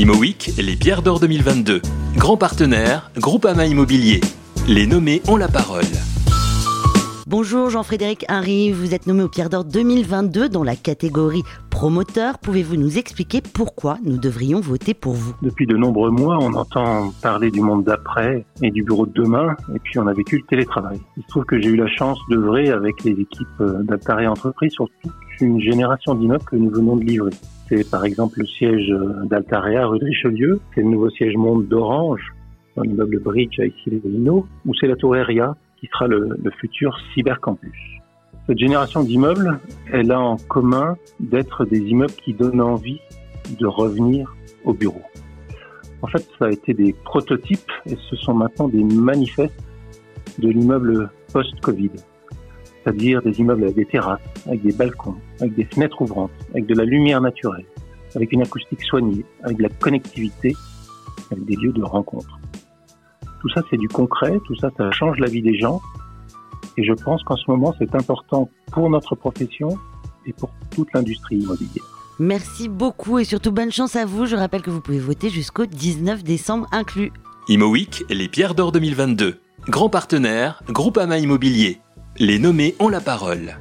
ImoWeek, les pierres d'or 2022. Grand partenaire, Groupama Immobilier. Les nommés ont la parole. Bonjour Jean-Frédéric Harry, vous êtes nommé au Pierre d'Or 2022 dans la catégorie promoteur. Pouvez-vous nous expliquer pourquoi nous devrions voter pour vous Depuis de nombreux mois, on entend parler du monde d'après et du bureau de demain, et puis on a vécu le télétravail. Il se trouve que j'ai eu la chance d'œuvrer avec les équipes d'Altaria Entreprise sur toute une génération d'immeubles que nous venons de livrer. C'est par exemple le siège d'Altaria rue de Richelieu, c'est le nouveau siège Monde d'Orange, dans l'immeuble Bridge à Issy-les-Moulineaux, ou c'est la tour Eria, qui sera le, le futur cybercampus. Cette génération d'immeubles, elle a en commun d'être des immeubles qui donnent envie de revenir au bureau. En fait, ça a été des prototypes et ce sont maintenant des manifestes de l'immeuble post-Covid. C'est-à-dire des immeubles avec des terrasses, avec des balcons, avec des fenêtres ouvrantes, avec de la lumière naturelle, avec une acoustique soignée, avec de la connectivité, avec des lieux de rencontre. Tout ça, c'est du concret, tout ça, ça change la vie des gens. Et je pense qu'en ce moment, c'est important pour notre profession et pour toute l'industrie immobilière. Merci beaucoup et surtout bonne chance à vous. Je rappelle que vous pouvez voter jusqu'au 19 décembre inclus. ImoWeek, les pierres d'or 2022. Grand partenaire, Groupama Immobilier. Les nommés ont la parole.